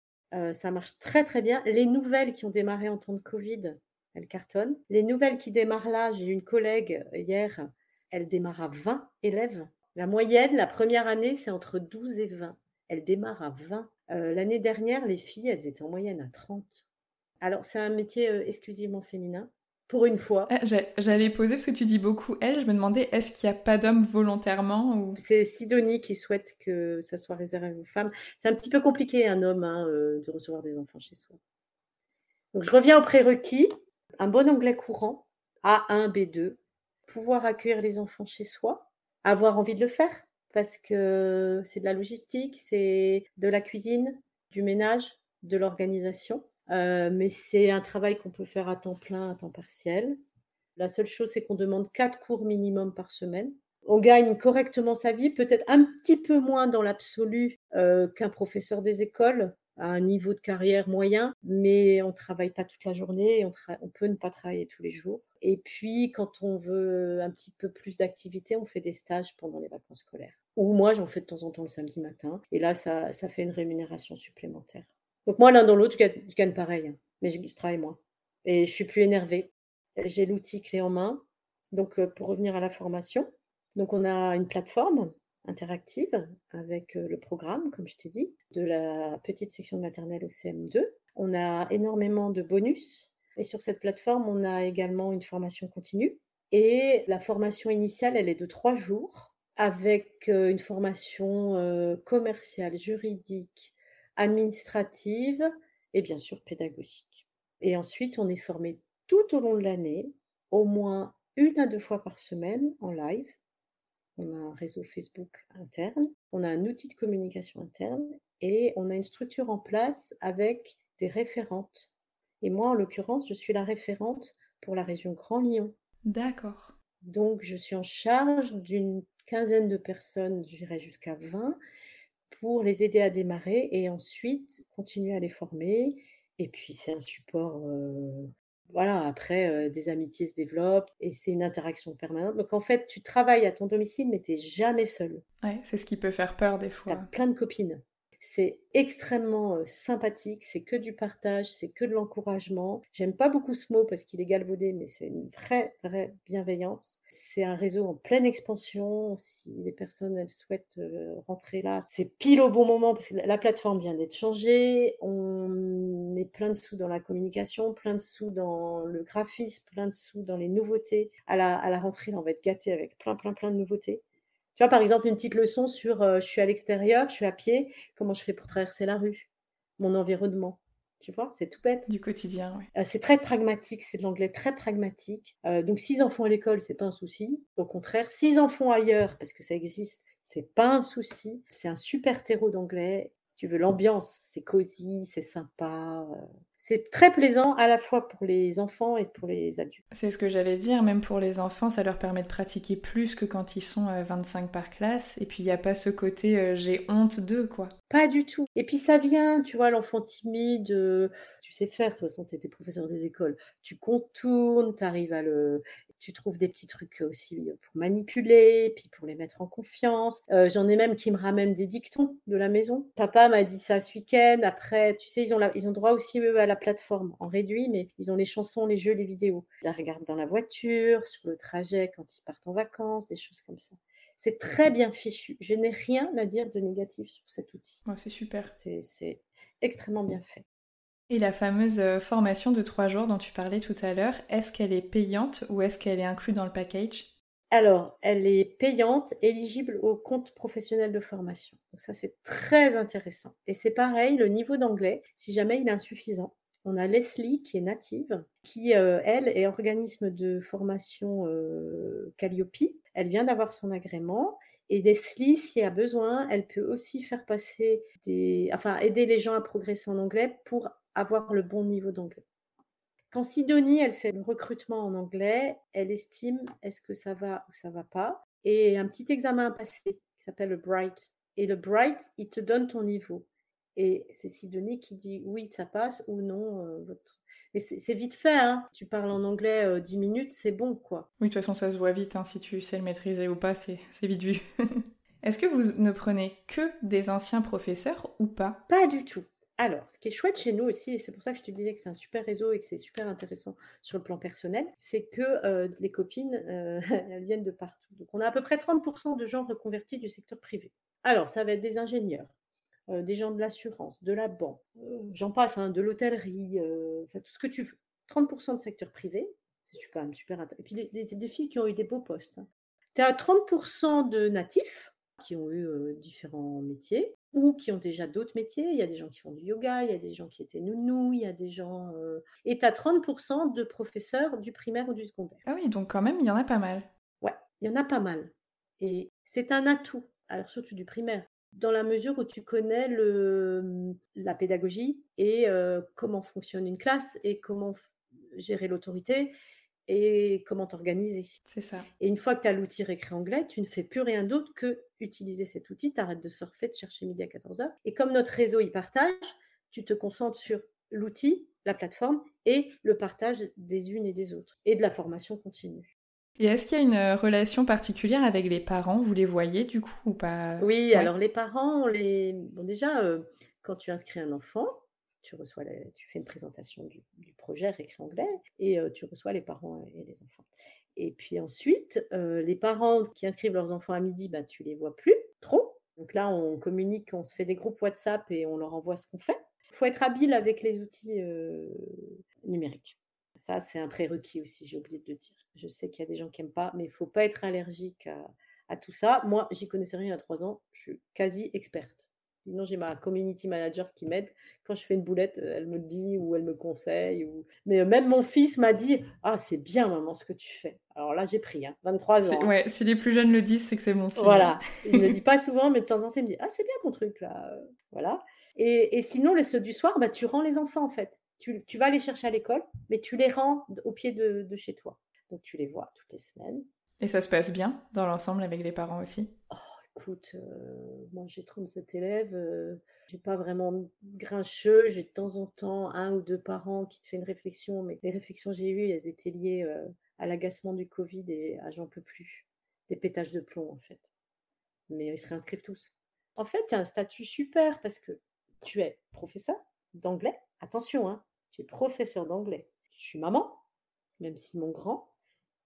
Speaker 2: ça marche très très bien. Les nouvelles qui ont démarré en temps de Covid, elle cartonne. Les nouvelles qui démarrent là, j'ai une collègue euh, hier, elle démarre à 20 élèves. La moyenne, la première année, c'est entre 12 et 20. Elle démarre à 20. Euh, l'année dernière, les filles, elles étaient en moyenne à 30. Alors, c'est un métier euh, exclusivement féminin, pour une fois.
Speaker 1: Ah, j'allais poser, parce que tu dis beaucoup elle, je me demandais, est-ce qu'il n'y a pas d'hommes volontairement ou...
Speaker 2: C'est Sidonie qui souhaite que ça soit réservé aux femmes. C'est un petit peu compliqué, un homme, hein, de recevoir des enfants chez soi. Donc, je reviens aux prérequis un bon anglais courant, A1, B2, pouvoir accueillir les enfants chez soi, avoir envie de le faire, parce que c'est de la logistique, c'est de la cuisine, du ménage, de l'organisation. Euh, mais c'est un travail qu'on peut faire à temps plein, à temps partiel. La seule chose, c'est qu'on demande quatre cours minimum par semaine. On gagne correctement sa vie, peut-être un petit peu moins dans l'absolu euh, qu'un professeur des écoles, à un niveau de carrière moyen, mais on ne travaille pas toute la journée, on, peut ne pas travailler tous les jours. Et puis, quand on veut un petit peu plus d'activité, on fait des stages pendant les vacances scolaires. Ou moi, j'en fais de temps en temps le samedi matin, et là, ça, ça fait une rémunération supplémentaire. Donc moi, l'un dans l'autre, je, gagne, pareil, hein, mais je, je, travaille moins. Et je suis plus énervée. J'ai l'outil clé en main. Donc, euh, pour revenir à la formation, donc on a une plateforme interactive avec le programme, comme je t'ai dit, de la petite section maternelle au CM2. On a énormément de bonus et sur cette plateforme, on a également une formation continue. Et la formation initiale, elle est de trois jours avec une formation commerciale, juridique, administrative et bien sûr pédagogique. Et ensuite, on est formé tout au long de l'année, au moins une à deux fois par semaine en live on a un réseau Facebook interne, on a un outil de communication interne et on a une structure en place avec des référentes. Et moi, en l'occurrence, je suis la référente pour la région Grand Lyon.
Speaker 1: D'accord.
Speaker 2: Donc, je suis en charge d'une quinzaine de personnes, j'irai jusqu'à 20, pour les aider à démarrer et ensuite continuer à les former. Et puis, c'est un support euh, voilà, après, des amitiés se développent et c'est une interaction permanente. Donc en fait, tu travailles à ton domicile, mais tu n'es jamais seul.
Speaker 1: Ouais, c'est ce qui peut faire peur des fois.
Speaker 2: Tu as plein de copines. C'est extrêmement sympathique, c'est que du partage, c'est que de l'encouragement. J'aime pas beaucoup ce mot parce qu'il est galvaudé, mais c'est une vraie, vraie bienveillance. C'est un réseau en pleine expansion. Si les personnes souhaitent rentrer là, c'est pile au bon moment parce que la plateforme vient d'être changée. On met plein de sous dans la communication, plein de sous dans le graphisme, plein de sous dans les nouveautés. À la rentrée, on va être gâté avec plein, plein, plein de nouveautés. Tu vois, par exemple, une petite leçon sur je suis à l'extérieur, je suis à pied, comment je fais pour traverser la rue, mon environnement. Tu vois, c'est tout bête.
Speaker 1: Du quotidien, oui.
Speaker 2: c'est très pragmatique, c'est de l'anglais très pragmatique. donc, six enfants à l'école, c'est pas un souci. Au contraire, six enfants ailleurs, parce que ça existe, c'est pas un souci. C'est un super terreau d'anglais. Si tu veux, l'ambiance, c'est cosy, c'est sympa c'est très plaisant à la fois pour les enfants et pour les adultes.
Speaker 1: C'est ce que j'allais dire, même pour les enfants, ça leur permet de pratiquer plus que quand ils sont 25 euh, par classe. Et puis il n'y a pas ce côté euh, j'ai honte d'eux, quoi.
Speaker 2: Pas du tout. Et puis ça vient, tu vois, l'enfant timide, euh, tu sais faire, de toute façon, tu étais professeur des écoles, tu contournes, tu arrives à le tu trouves des petits trucs aussi pour manipuler, puis pour les mettre en confiance. J'en ai même qui me ramènent des dictons de la maison. Papa m'a dit ça ce week-end. Après, tu sais, ils ont, ils ont droit aussi eux, à la plateforme en réduit, mais ils ont les chansons, les jeux, les vidéos. Ils la regardent dans la voiture, sur le trajet, quand ils partent en vacances, des choses comme ça. C'est très bien fichu. Je n'ai rien à dire de négatif sur cet outil.
Speaker 1: c'est super.
Speaker 2: C'est extrêmement bien fait.
Speaker 1: Et la fameuse euh, formation de trois jours dont tu parlais tout à l'heure, est-ce qu'elle est payante ou est-ce qu'elle est inclue dans le package?
Speaker 2: Alors, elle est payante, éligible au compte professionnel de formation. Donc ça, c'est très intéressant. Et c'est pareil, le niveau d'anglais, si jamais il est insuffisant, on a Leslie qui est native, qui, euh, elle, est organisme de formation euh, Calliope. Elle vient d'avoir son agrément. Et Leslie, si elle a besoin, elle peut aussi faire passer des. Enfin, aider les gens à progresser en anglais pour avoir le bon niveau d'anglais. Quand Sidonie, elle fait le recrutement en anglais, elle estime est-ce que ça va ou ça va pas. Et un petit examen à passer qui s'appelle le Bright. Et le Bright, il te donne ton niveau. Et c'est Sidonie qui dit oui, ça passe ou non. Euh, votre... Mais c'est vite fait, hein. Tu parles en anglais 10 euh, minutes, c'est bon, quoi.
Speaker 1: Oui, de toute façon, ça se voit vite, hein. si tu sais le maîtriser ou pas, c'est vite vu. Est-ce que vous ne prenez que des anciens professeurs ou pas?
Speaker 2: Pas du tout. Alors, ce qui est chouette chez nous aussi, et c'est pour ça que je te disais que c'est un super réseau et que c'est super intéressant sur le plan personnel, c'est que euh, les copines, elles viennent de partout. Donc, on a à peu près 30% de gens reconvertis du secteur privé. Alors, ça va être des ingénieurs, euh, des gens de l'assurance, de la banque, euh, j'en passe, hein, de l'hôtellerie, euh, tout ce que tu veux. 30% de secteur privé, c'est quand même super intéressant. Et puis des, filles qui ont eu des beaux postes. Hein. Tu as 30% de natifs qui ont eu différents métiers ou qui ont déjà d'autres métiers. Il y a des gens qui font du yoga, il y a des gens qui étaient nounous, il y a des gens. Et tu as 30% de professeurs du primaire ou du secondaire.
Speaker 1: Ah oui, donc quand même, il y en a pas mal.
Speaker 2: Ouais, il y en a pas mal. Et c'est un atout. Alors surtout du primaire dans la mesure où tu connais le, mmh, la pédagogie et comment fonctionne une classe et comment gérer l'autorité et comment t'organiser.
Speaker 1: C'est ça.
Speaker 2: Et une fois que tu as l'outil récré anglais, tu ne fais plus rien d'autre que utiliser cet outil, tu arrêtes de surfer, de chercher midi à 14h. Et comme notre réseau y partage, tu te concentres sur l'outil, la plateforme et le partage des unes et des autres et de la formation continue.
Speaker 1: Et est-ce qu'il y a une euh, relation particulière avec les parents? Vous les voyez du coup ou pas?
Speaker 2: Oui, alors les parents, les... Bon, déjà, euh, quand tu inscris un enfant, tu, reçois tu fais une présentation du, projet Récré Anglais et euh, tu reçois les parents et les enfants. Et puis ensuite, les parents qui inscrivent leurs enfants à midi, bah, tu les vois plus trop. Donc là, on communique, on se fait des groupes WhatsApp et on leur envoie ce qu'on fait. Il faut être habile avec les outils numériques. Ça, c'est un prérequis aussi, j'ai oublié de le dire. Je sais qu'il y a des gens qui n'aiment pas, mais il ne faut pas être allergique à, tout ça. Moi, j'y connaissais rien a trois ans, je suis quasi experte. Sinon, j'ai ma community manager qui m'aide. Quand je fais une boulette, elle me le dit ou elle me conseille. Ou... Mais même mon fils m'a dit Ah, c'est bien, maman, ce que tu fais. Alors là, j'ai pris, 23 hein, ans.
Speaker 1: Hein. Ouais, si les plus jeunes le disent, c'est que c'est bon signe.
Speaker 2: Voilà. Il ne le dit pas souvent, mais de temps en temps, il me dit Ah, c'est bien ton truc, là. Voilà. Et, sinon, les ceux du soir, bah, tu rends les enfants, en fait tu, vas les chercher à l'école, mais tu les rends au pied de, chez toi. Donc tu les vois toutes les semaines.
Speaker 1: Et ça se passe bien dans l'ensemble avec les parents aussi?
Speaker 2: Écoute, euh, moi j'ai 37 élèves, euh, j'ai pas vraiment grincheux, j'ai de temps en temps un ou deux parents qui te font une réflexion, mais les réflexions que j'ai eues, elles étaient liées euh, à l'agacement du Covid et à j'en peux plus. Des pétages de plomb en fait. Mais ils se réinscrivent tous. En fait, tu as un statut super parce que tu es professeur d'anglais. Attention, hein, tu es professeur d'anglais. Je suis maman, même si mon grand,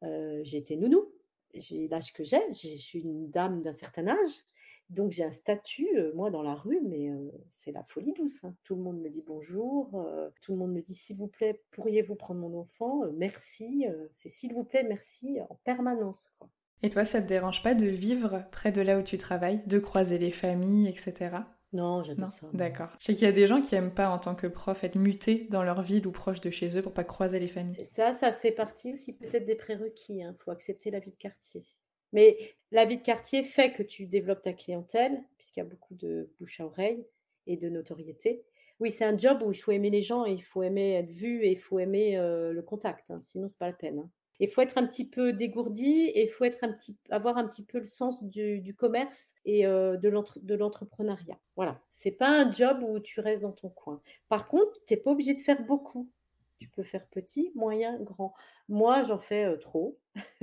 Speaker 2: euh, j'ai été nounou. J'ai l'âge que j'ai, je suis une dame d'un certain âge. Donc j'ai un statut, euh, moi, dans la rue, mais c'est la folie douce. Hein. Tout le monde me dit bonjour, tout le monde me dit s'il vous plaît, pourriez-vous prendre mon enfant Merci, c'est s'il vous plaît, merci en permanence.
Speaker 1: Et toi, ça te dérange pas de vivre près de là où tu travailles, de croiser les familles, etc.
Speaker 2: Non, j'adore ça.
Speaker 1: D'accord. Je sais qu'il y a des gens qui aiment pas en tant que prof être mutés dans leur ville ou proche de chez eux pour pas croiser les familles.
Speaker 2: ça, ça fait partie aussi peut-être des prérequis. Il hein. faut accepter la vie de quartier. Mais la vie de quartier fait que tu développes ta clientèle, puisqu'il y a beaucoup de bouche à oreille et de notoriété. Oui, c'est un job où il faut aimer les gens, et il faut aimer être vu et il faut aimer euh, le contact. Hein. sinon, c'est pas la peine. Hein. Il faut être un petit peu dégourdi et il faut être un petit, avoir un petit peu le sens du, commerce et euh, de l'entrepreneuriat. Voilà, c'est pas un job où tu restes dans ton coin. Par contre, tu n'es pas obligé de faire beaucoup. Tu peux faire petit, moyen, grand. Moi, j'en fais euh, trop,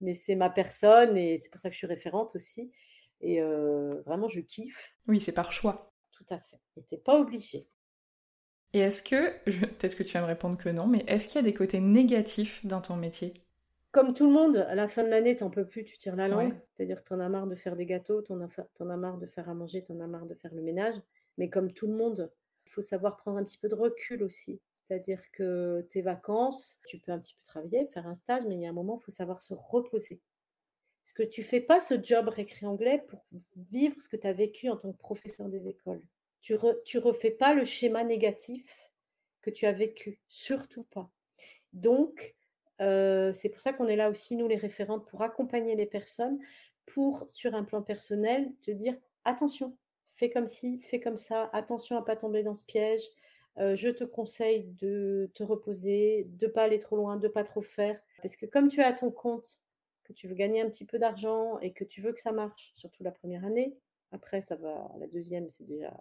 Speaker 2: mais c'est ma personne et c'est pour ça que je suis référente aussi. Et euh, vraiment, je kiffe.
Speaker 1: Oui, c'est par choix.
Speaker 2: Tout à fait. Et n'es pas obligé.
Speaker 1: Et est-ce que, peut-être que tu vas me répondre que non, mais est-ce qu'il y a des côtés négatifs dans ton métier?
Speaker 2: Comme tout le monde, à la fin de l'année, tu n'en peux plus, tu tires la langue. C'est-à-dire que tu en as marre de faire des gâteaux, tu en, as marre de faire à manger, tu en as marre de faire le ménage. Mais comme tout le monde, il faut savoir prendre un petit peu de recul aussi. C'est-à-dire que tes vacances, tu peux un petit peu travailler, faire un stage, mais il y a un moment, il faut savoir se reposer. ce que tu fais pas ce job récré anglais pour vivre ce que tu as vécu en tant que professeur des écoles? Tu, ne refais pas le schéma négatif que tu as vécu, surtout pas. Donc, euh, c'est pour ça qu'on est là aussi, nous les référentes, pour accompagner les personnes, pour, sur un plan personnel, te dire attention, fais comme ci, fais comme ça, attention à pas tomber dans ce piège. Euh, je te conseille de te reposer, de pas aller trop loin, de pas trop faire. Parce que comme tu es à ton compte, que tu veux gagner un petit peu d'argent et que tu veux que ça marche, surtout la première année, après ça va, la deuxième c'est déjà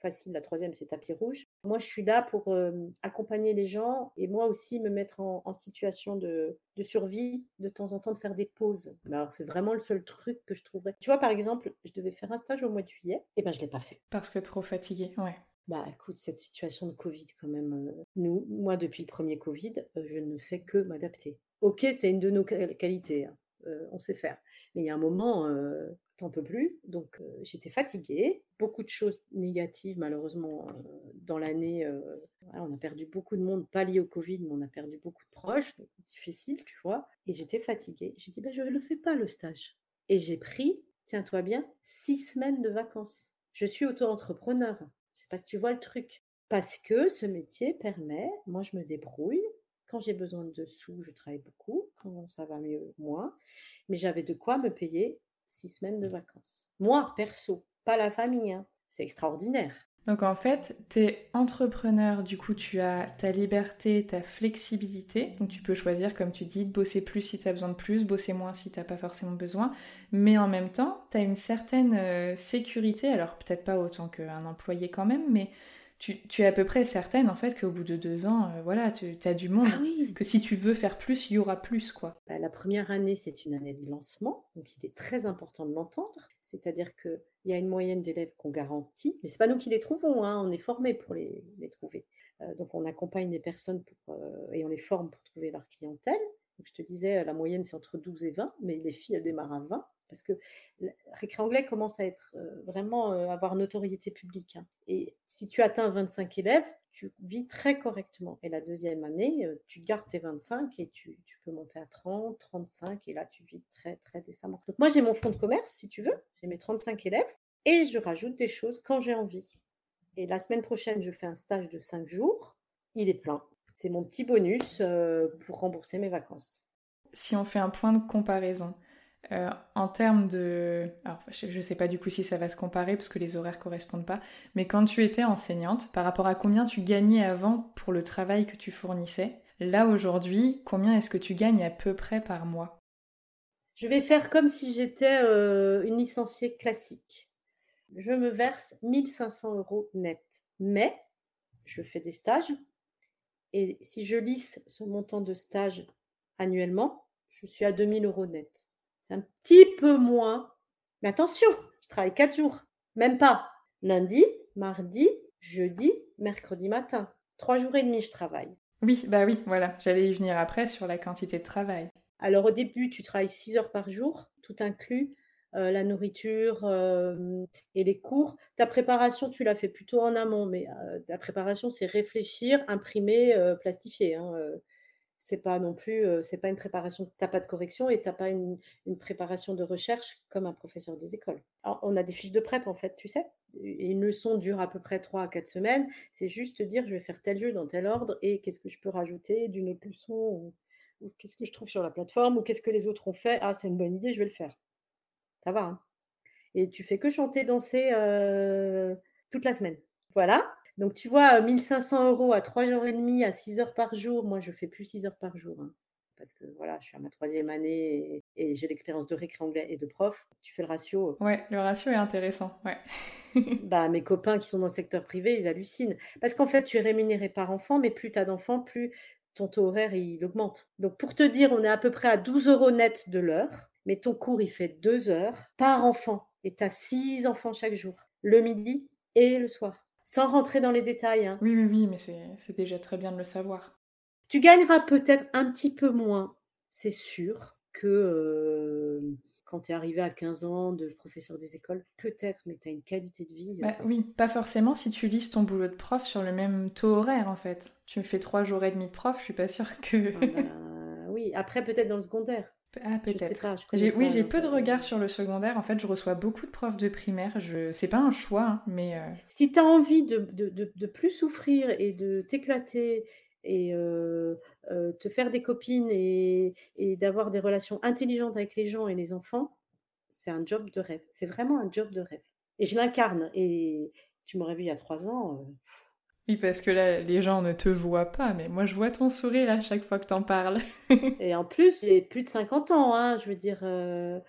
Speaker 2: facile, la troisième c'est tapis rouge. Moi je suis là pour accompagner les gens et moi aussi me mettre en, situation de, survie, de temps en temps de faire des pauses. alors c'est vraiment le seul truc que je trouverais. Tu vois par exemple, je devais faire un stage au mois de juillet, et ben je l'ai pas fait.
Speaker 1: Parce que trop fatiguée, ouais.
Speaker 2: Bah écoute, cette situation de Covid quand même, nous, moi depuis le premier Covid, je ne fais que m'adapter. Ok, c'est une de nos qualités, hein, on sait faire. Mais il y a un moment, t'en peux plus. Donc j'étais fatiguée, beaucoup de choses négatives malheureusement dans l'année. on a perdu beaucoup de monde, pas lié au Covid, mais on a perdu beaucoup de proches, difficile, tu vois. Et j'étais fatiguée. J'ai dit, bah, je ne le fais pas le stage. Et j'ai pris, tiens-toi bien, six semaines de vacances. Je suis auto-entrepreneur. Je sais pas si tu vois le truc. Parce que ce métier permet, moi je me débrouille. Quand j'ai besoin de sous, je travaille beaucoup. Quand ça va mieux, moins. Mais j'avais de quoi me payer six semaines de vacances. Moi, perso, pas la famille. Hein. C'est extraordinaire.
Speaker 1: Donc en fait, tu es entrepreneur, du coup tu as ta liberté, ta flexibilité, donc tu peux choisir comme tu dis de bosser plus si tu as besoin de plus, bosser moins si tu n'as pas forcément besoin, mais en même temps, tu as une certaine euh, sécurité, alors peut-être pas autant qu'un employé quand même, mais tu, es à peu près certaine en fait qu'au bout de deux ans, euh, voilà, tu as du monde. Ah que si tu veux faire plus, il y aura plus quoi.
Speaker 2: Bah, la première année, c'est une année de lancement, donc il est très important de l'entendre. C'est-à-dire qu'il y a une moyenne d'élèves qu'on garantit, mais c'est pas nous qui les trouvons, hein, on est formés pour les, trouver. Euh, donc on accompagne les personnes pour, euh, et on les forme pour trouver leur clientèle. Donc je te disais, la moyenne c'est entre 12 et 20, mais les filles elles démarrent à 20 parce que Récré Anglais commence à être vraiment avoir notoriété publique. Hein. Et si tu atteins 25 élèves, tu vis très correctement. Et la deuxième année, tu gardes tes 25 et tu, peux monter à 30, 35 et là tu vis très très décemment. Donc moi j'ai mon fonds de commerce si tu veux, j'ai mes 35 élèves et je rajoute des choses quand j'ai envie. Et la semaine prochaine, je fais un stage de 5 jours, il est plein. C'est mon petit bonus pour rembourser mes vacances.
Speaker 1: Si on fait un point de comparaison, euh, en termes de... Alors, je ne sais pas du coup si ça va se comparer parce que les horaires correspondent pas, mais quand tu étais enseignante, par rapport à combien tu gagnais avant pour le travail que tu fournissais, là aujourd'hui, combien est-ce que tu gagnes à peu près par mois?
Speaker 2: Je vais faire comme si j'étais euh, une licenciée classique. Je me verse 1500 euros net, mais je fais des stages et si je lisse ce montant de stage annuellement, je suis à 2000 euros net. C'est un petit peu moins. Mais attention, je travaille quatre jours. Même pas. Lundi, mardi, jeudi, mercredi matin. Trois jours et demi, je travaille.
Speaker 1: Oui, bah oui, voilà. J'allais y venir après sur la quantité de travail.
Speaker 2: Alors au début, tu travailles six heures par jour, tout inclus. Euh, la nourriture euh, et les cours. Ta préparation, tu l'as fait plutôt en amont, mais euh, ta préparation, c'est réfléchir, imprimer, plastifier. Hein, c'est pas non plus, c'est pas une préparation, t'as pas de correction et t'as pas une, préparation de recherche comme un professeur des écoles. on a des fiches de prep en fait, tu sais? une leçon dure à peu près 3 à 4 semaines. C'est juste dire, je vais faire tel jeu dans tel ordre et qu'est-ce que je peux rajouter d'une autre leçon ou, qu'est-ce que je trouve sur la plateforme ou qu'est-ce que les autres ont fait. Ah, c'est une bonne idée, je vais le faire. Ça va. Hein. et tu fais que chanter, danser toute la semaine. Voilà. Donc, tu vois, 1500 euros à 3 jours et demi, à 6 heures par jour. Moi, je fais plus 6 heures par jour. Hein, parce que voilà, je suis à ma troisième année et, j'ai l'expérience de récré anglais et de prof. Tu fais le ratio.
Speaker 1: Ouais, le ratio est intéressant. Ouais.
Speaker 2: bah, mes copains qui sont dans le secteur privé, ils hallucinent. Parce qu'en fait, tu es rémunéré par enfant, mais plus tu as d'enfants, plus ton taux horaire il augmente. Donc, pour te dire, on est à peu près à 12 euros net de l'heure, mais ton cours il fait 2 heures par enfant et tu as 6 enfants chaque jour, le midi et le soir sans rentrer dans les détails. Hein.
Speaker 1: Oui, oui, oui, mais c'est déjà très bien de le savoir.
Speaker 2: Tu gagneras peut-être un petit peu moins, c'est sûr, que euh, quand tu es arrivé à 15 ans de professeur des écoles. Peut-être, mais tu as une qualité de vie.
Speaker 1: Bah, oui, pas forcément si tu lises ton boulot de prof sur le même taux horaire, en fait. Tu me fais trois jours et demi de prof, je suis pas sûre que...
Speaker 2: Ah bah, oui, après peut-être dans le secondaire.
Speaker 1: Ah, peut-être. Oui, j'ai peu de regard sur le secondaire. En fait, je reçois beaucoup de profs de primaire. Je... C'est pas un choix, hein, mais. Euh,
Speaker 2: si tu as envie de, de, de, plus souffrir et de t'éclater et euh, euh, te faire des copines et, et d'avoir des relations intelligentes avec les gens et les enfants, c'est un job de rêve. C'est vraiment un job de rêve. Et je l'incarne. Et tu m'aurais vu il y a trois ans.
Speaker 1: Oui, parce que là, les gens ne te voient pas, mais moi, je vois ton sourire à chaque fois que t'en parles.
Speaker 2: et en plus, j'ai plus de 50 ans, hein, je veux dire. Euh,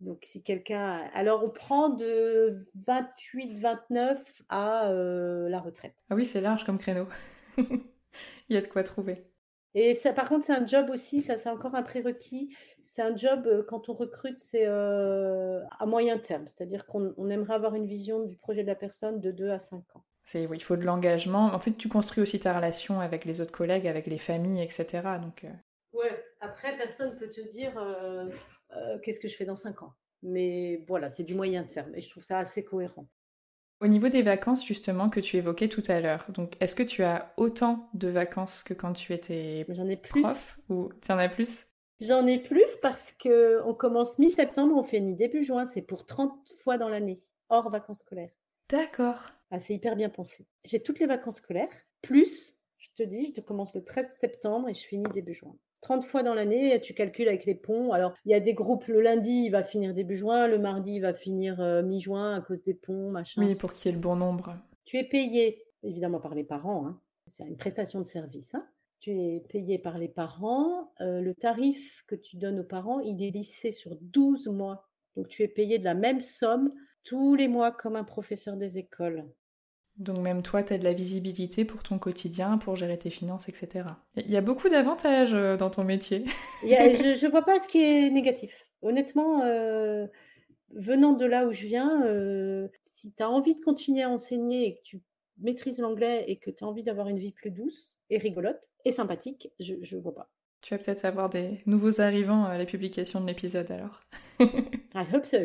Speaker 2: donc, si quelqu'un. Alors, on prend de 28, 29 à euh, la retraite.
Speaker 1: Ah oui, c'est large comme créneau. Il y a de quoi trouver.
Speaker 2: Et ça, par contre, c'est un job aussi, ça c'est encore un prérequis. C'est un job, euh, quand on recrute, c'est à moyen terme. C'est-à-dire qu'on aimerait avoir une vision du projet de la personne de 2 à 5 ans.
Speaker 1: C'est, oui, il faut de l'engagement. En fait, tu construis aussi ta relation avec les autres collègues, avec les familles, etc. Donc, euh.
Speaker 2: Ouais, après, personne ne peut te dire euh, euh, qu'est-ce que je fais dans 5 ans. Mais voilà, c'est du moyen terme et je trouve ça assez cohérent.
Speaker 1: Au niveau des vacances, justement, que tu évoquais tout à l'heure, donc est-ce que tu as autant de vacances que quand tu étais
Speaker 2: J'en ai plus.
Speaker 1: prof ou tu en as plus?
Speaker 2: J'en ai plus parce que on commence mi-septembre, on finit début juin, c'est pour 30 fois dans l'année, hors vacances scolaires.
Speaker 1: D'accord.
Speaker 2: Ah, c'est hyper bien pensé. J'ai toutes les vacances scolaires, plus, je te dis, je commence le 13 septembre et je finis début juin. 30 fois dans l'année, tu calcules avec les ponts. Alors, il y a des groupes, le lundi, il va finir début juin, le mardi, il va finir euh, mi-juin à cause des ponts, machin.
Speaker 1: Oui, pour qu'il y ait le bon nombre.
Speaker 2: Tu es payé, évidemment, par les parents. Hein. C'est une prestation de service. Hein. Tu es payé par les parents. Euh, le tarif que tu donnes aux parents, il est lissé sur 12 mois. Donc, tu es payé de la même somme tous les mois comme un professeur des écoles.
Speaker 1: Donc même toi, tu as de la visibilité pour ton quotidien, pour gérer tes finances, etc. Il y a beaucoup d'avantages euh, dans ton métier.
Speaker 2: je ne vois pas ce qui est négatif. Honnêtement, euh, venant de là où je viens, euh, si tu as envie de continuer à enseigner et que tu maîtrises l'anglais et que tu as envie d'avoir une vie plus douce et rigolote et sympathique, je ne vois pas.
Speaker 1: Tu vas peut-être avoir des nouveaux arrivants à la publication de l'épisode alors.
Speaker 2: I hope so.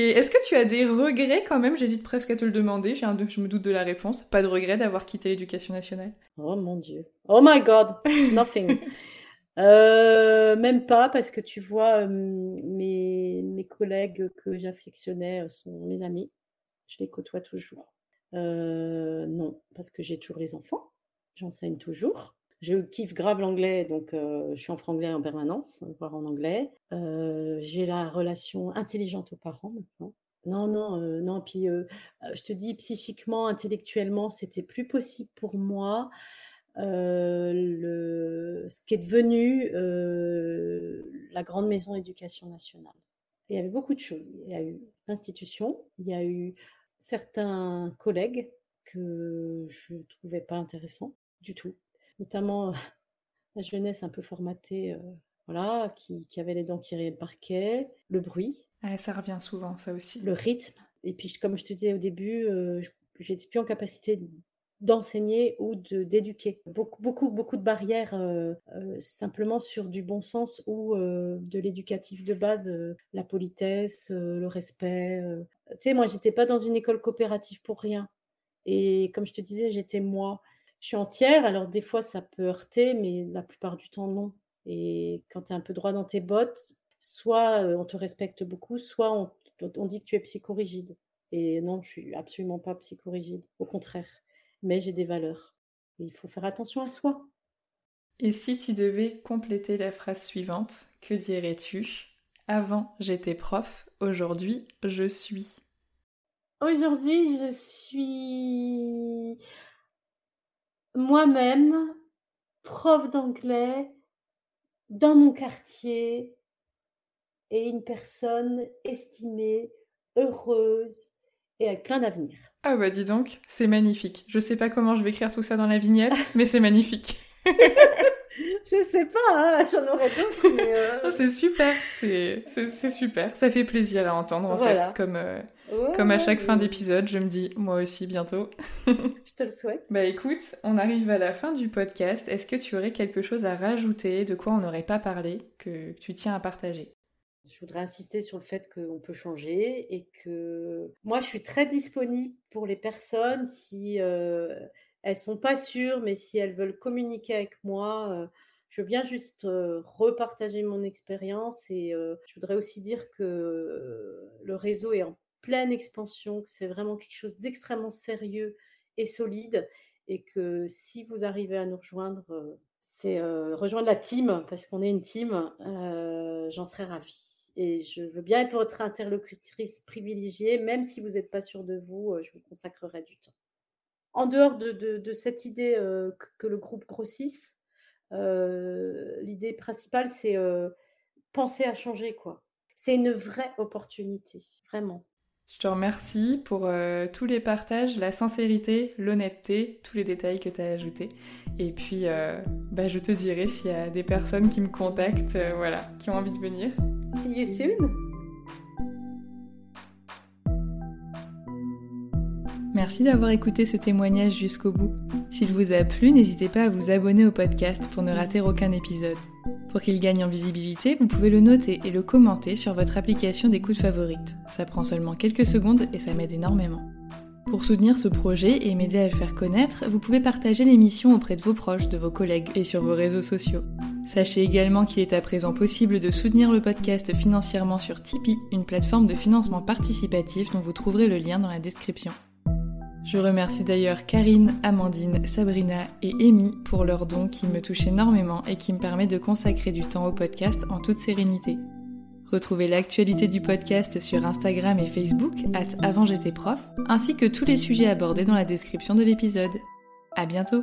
Speaker 1: Et est-ce que tu as des regrets quand même? J'hésite presque à te le demander, je me doute de la réponse. Pas de regrets d'avoir quitté l'éducation nationale
Speaker 2: Oh mon dieu. Oh my god, nothing. Euh, même pas parce que tu vois, mes, mes collègues que j'affectionnais euh, sont mes amis. Je les côtoie toujours. Euh, non, parce que j'ai toujours les enfants. J'enseigne toujours. Je kiffe grave l'anglais, donc je suis en franglais en permanence, voire en anglais. j'ai la relation intelligente aux parents maintenant. Non, non, non. Puis je te dis, psychiquement, intellectuellement, c'était plus possible pour moi. ce qui est devenu la grande maison éducation nationale. il y avait beaucoup de choses. Il y a eu l'institution, il y a eu certains collègues que je ne trouvais pas intéressants du tout notamment la jeunesse un peu formatée, voilà, qui, avait les dents qui riaient le parquet, le bruit.
Speaker 1: ça revient souvent, ça aussi.
Speaker 2: Le rythme. Et puis, comme je te disais au début, je j'étais plus en capacité d'enseigner ou de d'éduquer. Beaucoup, beaucoup, beaucoup de barrières simplement sur du bon sens ou de l'éducatif de base, la politesse, le respect. Tu sais, moi, j'étais pas dans une école coopérative pour rien. Et comme je te disais, j'étais moi je suis entière, alors des fois ça peut heurter, mais la plupart du temps non. Et quand tu es un peu droit dans tes bottes, soit on te respecte beaucoup, soit on, on dit que tu es psychorigide. Et non, je suis absolument pas psychorigide, au contraire. Mais j'ai des valeurs. il faut faire attention à soi.
Speaker 1: Et si tu devais compléter la phrase suivante, que dirais-tu? Avant j'étais prof, aujourd'hui je suis.
Speaker 2: Aujourd'hui je suis moi-même, prof d'anglais, dans mon quartier, et une personne estimée, heureuse et avec plein d'avenir.
Speaker 1: Ah bah dis donc, c'est magnifique. Je sais pas comment je vais écrire tout ça dans la vignette, mais c'est magnifique.
Speaker 2: je sais pas, hein, j'en aurais d'autres. Mais
Speaker 1: euh, c'est super, c'est super. Ça fait plaisir à entendre en fait, comme, euh, comme à chaque fin d'épisode, je me dis moi aussi bientôt.
Speaker 2: je te le souhaite.
Speaker 1: Bah écoute, on arrive à la fin du podcast. Est-ce que tu aurais quelque chose à rajouter, de quoi on n'aurait pas parlé, que tu tiens à partager?
Speaker 2: Je voudrais insister sur le fait qu'on peut changer et que moi, je suis très disponible pour les personnes si euh, elles sont pas sûres, mais si elles veulent communiquer avec moi, Je veux bien juste repartager mon expérience et je voudrais aussi dire que le réseau est en pleine expansion, que c'est vraiment quelque chose d'extrêmement sérieux et solide et que si vous arrivez à nous rejoindre, c'est rejoindre la team parce qu'on est une team, j'en serais ravie. Et je veux bien être votre interlocutrice privilégiée, même si vous n'êtes pas sûr de vous, je vous consacrerai du temps. En dehors de, cette idée que le groupe grossisse, l'idée principale, c'est penser à changer. quoi. C'est une vraie opportunité, vraiment.
Speaker 1: Je te remercie pour euh, tous les partages, la sincérité, l'honnêteté, tous les détails que tu as ajoutés. Et puis, euh, bah, je te dirai s'il y a des personnes qui me contactent, euh, voilà, qui ont envie de venir.
Speaker 2: See you soon!
Speaker 1: Merci d'avoir écouté ce témoignage jusqu'au bout. S'il vous a plu, n'hésitez pas à vous abonner au podcast pour ne rater aucun épisode. Pour qu'il gagne en visibilité, vous pouvez le noter et le commenter sur votre application d'écoute favorite. Ça prend seulement quelques secondes et ça m'aide énormément. Pour soutenir ce projet et m'aider à le faire connaître, vous pouvez partager l'émission auprès de vos proches, de vos collègues et sur vos réseaux sociaux. Sachez également qu'il est à présent possible de soutenir le podcast financièrement sur Tipeee, une plateforme de financement participatif dont vous trouverez le lien dans la description. Je remercie d'ailleurs Karine, Amandine, Sabrina et Amy pour leurs dons qui me touchent énormément et qui me permettent de consacrer du temps au podcast en toute sérénité. Retrouvez l'actualité du podcast sur Instagram et Facebook, at avant ainsi que tous les sujets abordés dans la description de l'épisode. À bientôt!